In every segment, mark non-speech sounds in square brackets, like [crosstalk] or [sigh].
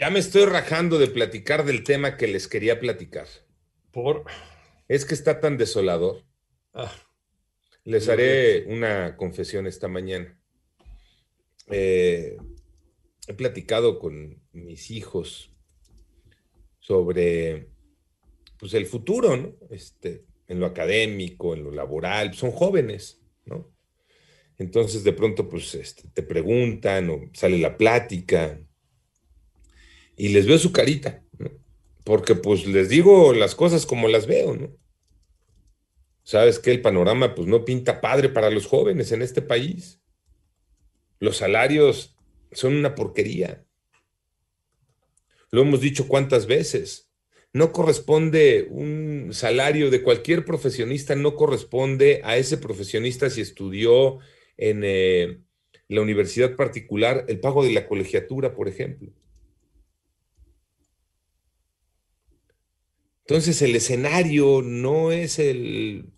Ya me estoy rajando de platicar del tema que les quería platicar. Por. Es que está tan desolador. Ah, Les haré una confesión esta mañana. Eh, he platicado con mis hijos sobre pues, el futuro, ¿no? Este, en lo académico, en lo laboral. Son jóvenes, ¿no? Entonces de pronto pues este, te preguntan o sale la plática y les veo su carita, ¿no? Porque pues les digo las cosas como las veo, ¿no? Sabes que el panorama pues no pinta padre para los jóvenes en este país. Los salarios son una porquería. Lo hemos dicho cuántas veces. No corresponde un salario de cualquier profesionista, no corresponde a ese profesionista si estudió en eh, la universidad particular el pago de la colegiatura, por ejemplo. Entonces el escenario no es el,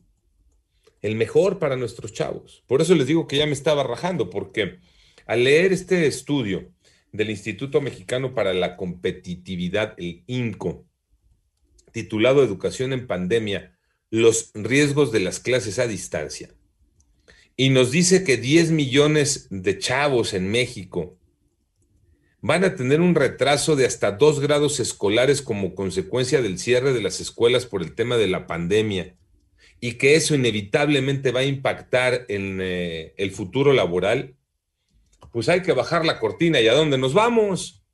el mejor para nuestros chavos. Por eso les digo que ya me estaba rajando, porque al leer este estudio del Instituto Mexicano para la Competitividad, el INCO, titulado Educación en Pandemia, los riesgos de las clases a distancia, y nos dice que 10 millones de chavos en México van a tener un retraso de hasta dos grados escolares como consecuencia del cierre de las escuelas por el tema de la pandemia y que eso inevitablemente va a impactar en eh, el futuro laboral, pues hay que bajar la cortina y a dónde nos vamos.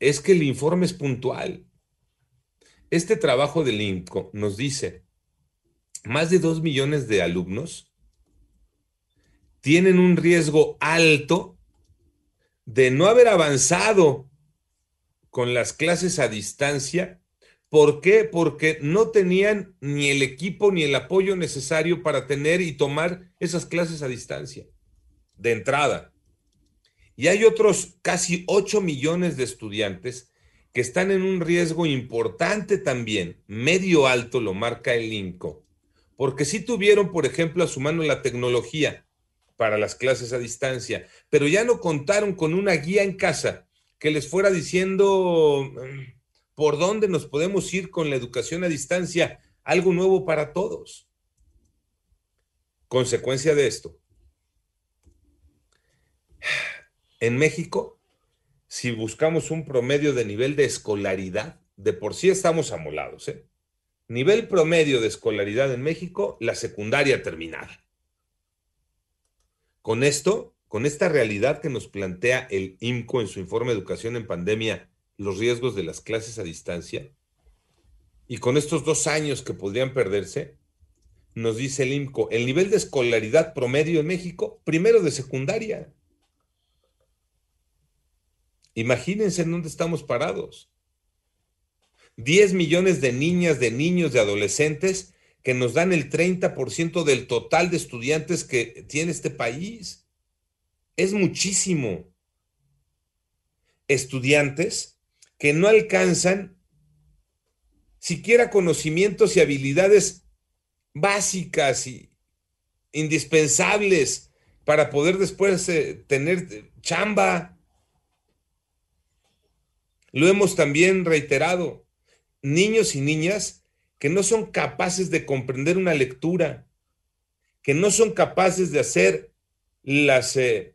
Es que el informe es puntual. Este trabajo del INCO nos dice, más de dos millones de alumnos tienen un riesgo alto de no haber avanzado con las clases a distancia. ¿Por qué? Porque no tenían ni el equipo ni el apoyo necesario para tener y tomar esas clases a distancia, de entrada. Y hay otros casi 8 millones de estudiantes que están en un riesgo importante también, medio alto lo marca el INCO, porque sí tuvieron, por ejemplo, a su mano la tecnología para las clases a distancia, pero ya no contaron con una guía en casa que les fuera diciendo mm, por dónde nos podemos ir con la educación a distancia, algo nuevo para todos. Consecuencia de esto. En México, si buscamos un promedio de nivel de escolaridad, de por sí estamos amolados, ¿eh? Nivel promedio de escolaridad en México, la secundaria terminada. Con esto, con esta realidad que nos plantea el IMCO en su informe educación en pandemia, los riesgos de las clases a distancia, y con estos dos años que podrían perderse, nos dice el IMCO, el nivel de escolaridad promedio en México, primero de secundaria. Imagínense en dónde estamos parados. 10 millones de niñas, de niños, de adolescentes que nos dan el 30% del total de estudiantes que tiene este país. Es muchísimo. Estudiantes que no alcanzan siquiera conocimientos y habilidades básicas y indispensables para poder después eh, tener chamba. Lo hemos también reiterado. Niños y niñas que no son capaces de comprender una lectura, que no son capaces de hacer las eh,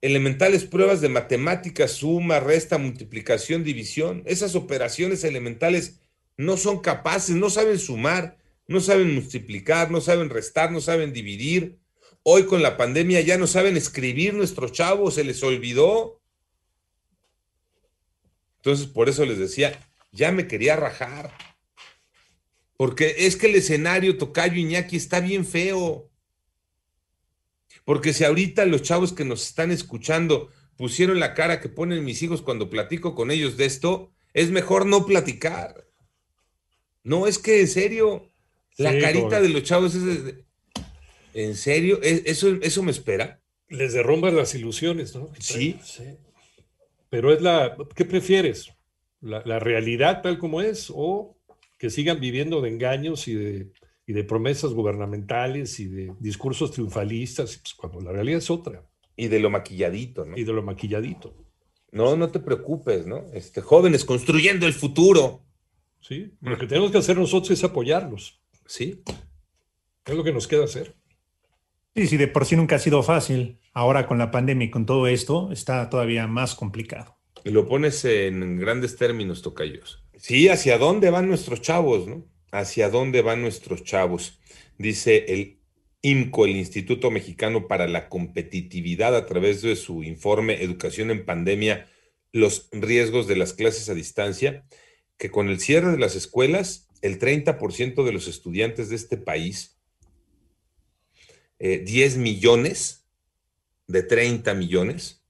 elementales pruebas de matemáticas, suma, resta, multiplicación, división. Esas operaciones elementales no son capaces, no saben sumar, no saben multiplicar, no saben restar, no saben dividir. Hoy con la pandemia ya no saben escribir nuestros chavos, se les olvidó. Entonces, por eso les decía, ya me quería rajar. Porque es que el escenario Tocayo Iñaki está bien feo. Porque si ahorita los chavos que nos están escuchando pusieron la cara que ponen mis hijos cuando platico con ellos de esto, es mejor no platicar. No, es que en serio, la carita de los chavos es ¿En serio? ¿E-, ¿Eso, ¿Eso me espera? Les derrumban las ilusiones, ¿no? Sí. Pero es la, ¿qué prefieres? La, ¿La, realidad tal como es o que sigan viviendo de engaños y de, y de promesas gubernamentales y de discursos triunfalistas, pues, cuando la realidad es otra? Y de lo maquilladito, ¿no? Y de lo maquilladito. No, no te preocupes, ¿no? Este, jóvenes construyendo el futuro. Sí, lo que tenemos que hacer nosotros es apoyarlos. Sí. Es lo que nos queda hacer. Sí, sí, de por sí nunca ha sido fácil. Ahora con la pandemia y con todo esto, está todavía más complicado. Y lo pones en grandes términos, Tocayos. Sí, ¿hacia dónde van nuestros chavos, no? ¿Hacia dónde van nuestros chavos? Dice el IMCO, el Instituto Mexicano para la Competitividad, a través de su informe Educación en Pandemia, los riesgos de las clases a distancia, que con el cierre de las escuelas, el 30% de los estudiantes de este país 10 eh, millones de 30 millones,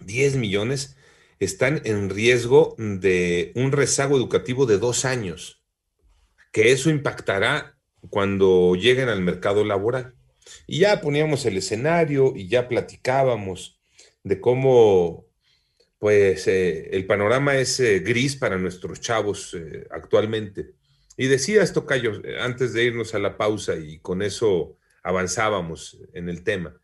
10 millones están en riesgo de un rezago educativo de dos años, que eso impactará cuando lleguen al mercado laboral. Y ya poníamos el escenario y ya platicábamos de cómo, pues, eh, el panorama es eh, gris para nuestros chavos actualmente. Y decía esto, Cayo, antes de irnos a la pausa y con eso avanzábamos en el tema.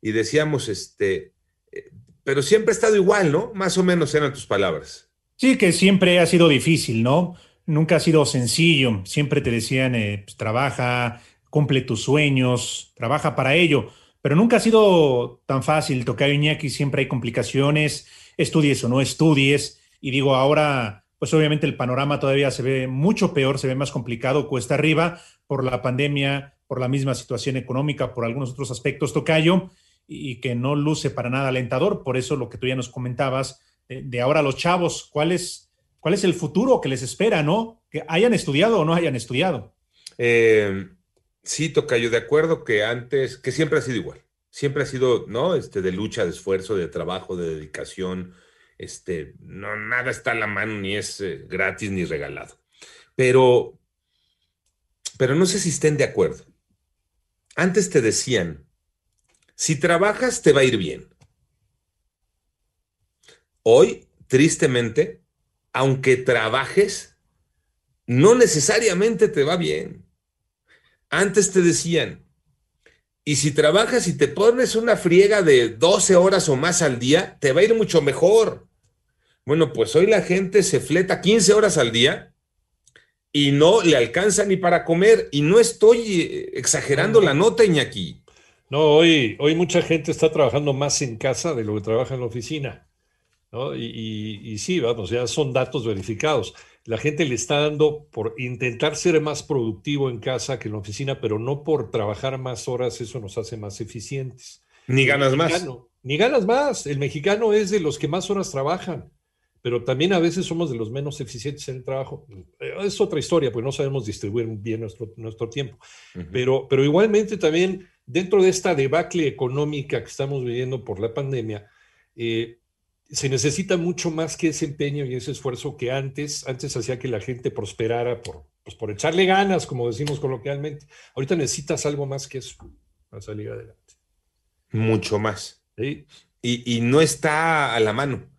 Y decíamos, este, eh, pero siempre ha estado igual, ¿no? Más o menos eran tus palabras. Sí, que siempre ha sido difícil, ¿no? Nunca ha sido sencillo. Siempre te decían, eh, pues, trabaja, cumple tus sueños, trabaja para ello. Pero nunca ha sido tan fácil. Tocar Iñaki siempre hay complicaciones, estudies o no estudies. Y digo, ahora, pues obviamente el panorama todavía se ve mucho peor, se ve más complicado, cuesta arriba por la pandemia, por la misma situación económica, por algunos otros aspectos, Tocayo, y, que no luce para nada alentador. Por eso lo que tú ya nos comentabas, de, ahora los chavos, ¿cuál es, ¿cuál es el futuro que les espera, no? Que hayan estudiado o no hayan estudiado. Eh, sí, Tocayo, de acuerdo que antes, que siempre ha sido igual. Siempre ha sido, ¿no? Este, de lucha, de esfuerzo, de trabajo, de dedicación. Este, no, nada está a la mano, ni es eh, gratis ni regalado. Pero, pero no sé si estén de acuerdo. Antes te decían, si trabajas te va a ir bien. Hoy, tristemente, aunque trabajes, no necesariamente te va bien. Antes te decían, y si trabajas y te pones una friega de 12 horas o más al día, te va a ir mucho mejor. Bueno, pues hoy la gente se fleta 15 horas al día y no le alcanza ni para comer. Y no estoy eh, exagerando la nota, Iñaki. No, hoy, hoy mucha gente está trabajando más en casa de lo que trabaja en la oficina. ¿no? Y, y, sí, vamos, ya son datos verificados. La gente le está dando por intentar ser más productivo en casa que en la oficina, pero no por trabajar más horas, eso nos hace más eficientes. Ni ganas más. Ni ganas más. El mexicano es de los que más horas trabajan pero también a veces somos de los menos eficientes en el trabajo. Es otra historia, pues no sabemos distribuir bien nuestro, nuestro tiempo. pero, pero igualmente también dentro de esta debacle económica que estamos viviendo por la pandemia, eh, se necesita mucho más que ese empeño y ese esfuerzo que antes, antes hacía que la gente prosperara por, pues por echarle ganas, como decimos coloquialmente. Ahorita necesitas algo más que eso para salir adelante. Mucho más. Y, y no está a la mano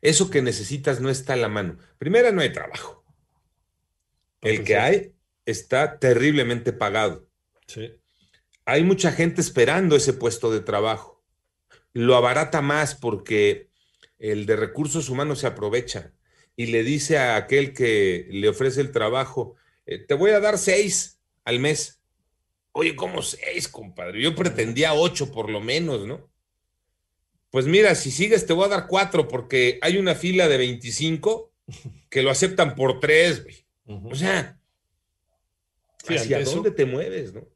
eso que necesitas no está a la mano. Primera, no hay trabajo. El que hay está terriblemente pagado. Sí. Hay mucha gente esperando ese puesto de trabajo. Lo abarata más porque el de recursos humanos se aprovecha y le dice a aquel que le ofrece el trabajo, eh, te voy a dar seis al mes. Oye, ¿cómo seis, compadre? Yo pretendía ocho por lo menos, ¿no? Pues mira, si sigues te voy a dar cuatro porque hay una fila de 25 que lo aceptan por tres, güey. O sea, ¿hacia dónde te mueves, no?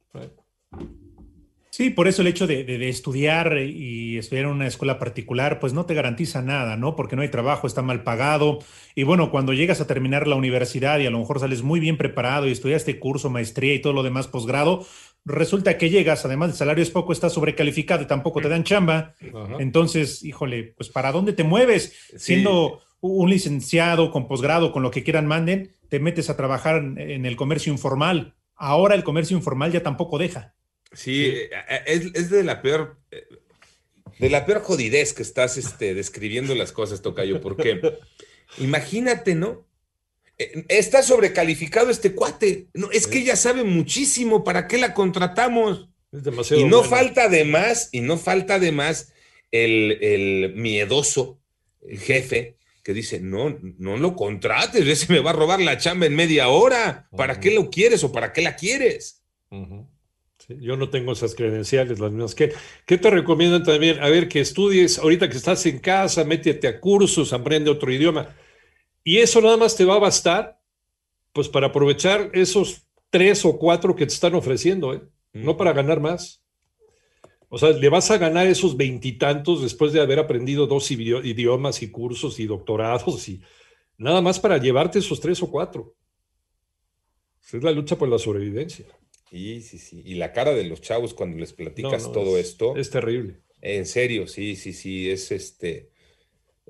Sí, por eso el hecho de, estudiar y estudiar en una escuela particular, pues no te garantiza nada, ¿no? Porque no hay trabajo, está mal pagado. Y bueno, cuando llegas a terminar la universidad y a lo mejor sales muy bien preparado y estudiaste curso, maestría y todo lo demás posgrado, resulta que llegas, además el salario es poco, estás sobrecalificado y tampoco te dan chamba. Ajá. Entonces, híjole, pues ¿para dónde te mueves? Siendo un licenciado con posgrado, con lo que quieran manden, te metes a trabajar en el comercio informal. Ahora el comercio informal ya tampoco deja. Sí, eh, Es, es de la peor, eh, de la peor jodidez que estás este, describiendo las cosas, Tocayo, porque [laughs] imagínate, ¿no? Eh, Está sobrecalificado este cuate. No, es que ella sabe muchísimo. ¿Para qué la contratamos? Es demasiado Y no falta de más, y no falta de más el, el miedoso jefe que dice, no, no lo contrates, [laughs] ese me va a robar la chamba en media hora. ¿Para qué lo quieres o para qué la quieres? Ujú. Sí, yo no tengo esas credenciales, las mismas que. ¿Qué te recomiendan también? A ver, que estudies, ahorita que estás en casa, métete a cursos, aprende otro idioma. Y eso nada más te va a bastar, pues para aprovechar esos tres o cuatro que te están ofreciendo, ¿eh? No para ganar más. O sea, le vas a ganar esos veintitantos después de haber aprendido dos idio- idiomas y cursos y doctorados y nada más para llevarte esos tres o cuatro. Es la lucha por la sobrevivencia. Sí, sí, sí. Y la cara de los chavos cuando les platicas No, no, todo es- esto, Es terrible. en serio, sí, sí, sí, es este,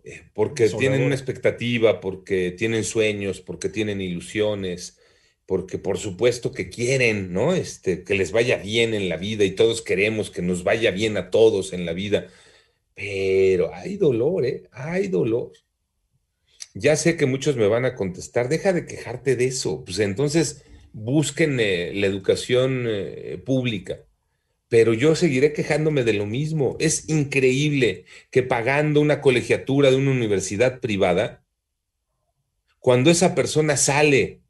eh, porque tienen una expectativa, porque tienen sueños, porque tienen ilusiones, porque por supuesto que quieren, ¿no? Este, que les vaya bien en la vida y todos queremos que nos vaya bien a todos en la vida, pero hay dolor, ¿eh? Hay dolor. Ya sé que muchos me van a contestar, deja de quejarte de eso, pues entonces busquen eh, la educación eh, pública pero yo seguiré quejándome de lo mismo. Es increíble que pagando una colegiatura de una universidad privada, cuando esa persona sale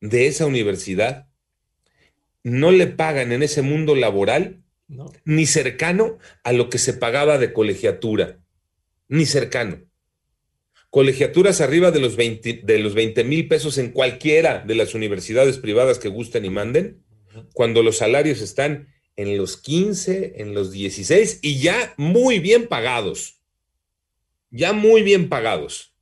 de esa universidad, no le pagan en ese mundo laboral No. ni cercano a lo que se pagaba de colegiatura, ni cercano. Colegiaturas arriba de los 20 de los 20 mil pesos en cualquiera de las universidades privadas que gusten y manden, cuando los salarios están en los 15, en los 16 y ya muy bien pagados. Ya muy bien pagados.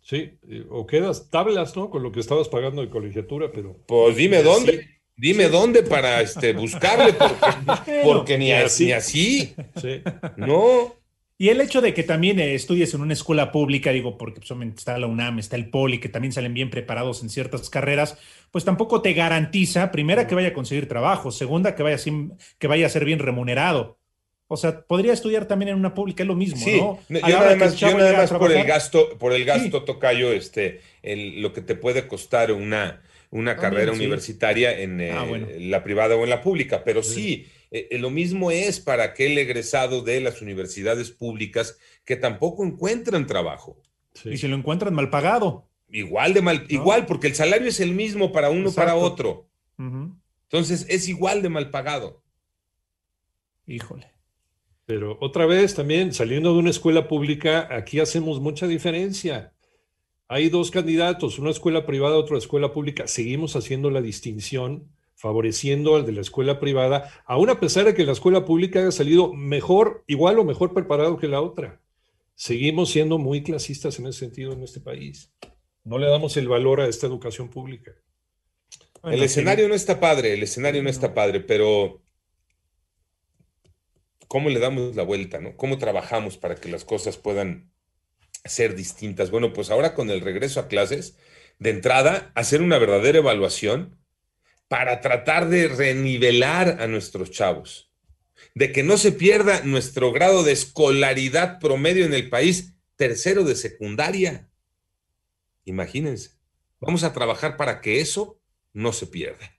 Sí, o quedas tablas, ¿no? Con lo que estabas pagando de colegiatura, pero Pues dime dónde, así. dime dónde para este, buscarle, porque, [laughs] porque ni, así. ni así, sí. no. Y el hecho de que también eh, estudies en una escuela pública, digo, porque pues, obviamente está la UNAM, está el POLI, que también salen bien preparados en ciertas carreras, pues tampoco te garantiza, primera, que vaya a conseguir trabajo, segunda, que vaya, sin- que vaya a ser bien remunerado. O sea, podría estudiar también en una pública, es lo mismo, Sí, ¿no? A yo nada más, yo nada por el gasto, por el gasto tocayo, este, el- lo que te puede costar una, una carrera sí. universitaria en eh, Ah, bueno. la privada o en la pública, pero sí, eh, eh, lo mismo es para aquel egresado de las universidades públicas que tampoco encuentran trabajo. sí. Y si lo encuentran mal pagado. Igual de mal, igual, porque el salario es el mismo para uno para otro. Entonces es igual de mal pagado. Híjole. Pero otra vez también, saliendo de una escuela pública, aquí hacemos mucha diferencia. Hay dos candidatos, una escuela privada, otra escuela pública. Seguimos haciendo la distinción, favoreciendo al de la escuela privada, aún a pesar de que la escuela pública haya salido mejor, igual o mejor preparado que la otra. Seguimos siendo muy clasistas en ese sentido en este país. No le damos el valor a esta educación pública. Bueno, el escenario no está padre, el escenario no está padre, pero ¿cómo le damos la vuelta, no? ¿Cómo trabajamos para que las cosas puedan ser distintas? Bueno, pues ahora con el regreso a clases, de entrada, hacer una verdadera evaluación para tratar de renivelar a nuestros chavos, de que no se pierda nuestro grado de escolaridad promedio en el país, tercero de secundaria. Imagínense, vamos a trabajar para que eso no se pierda.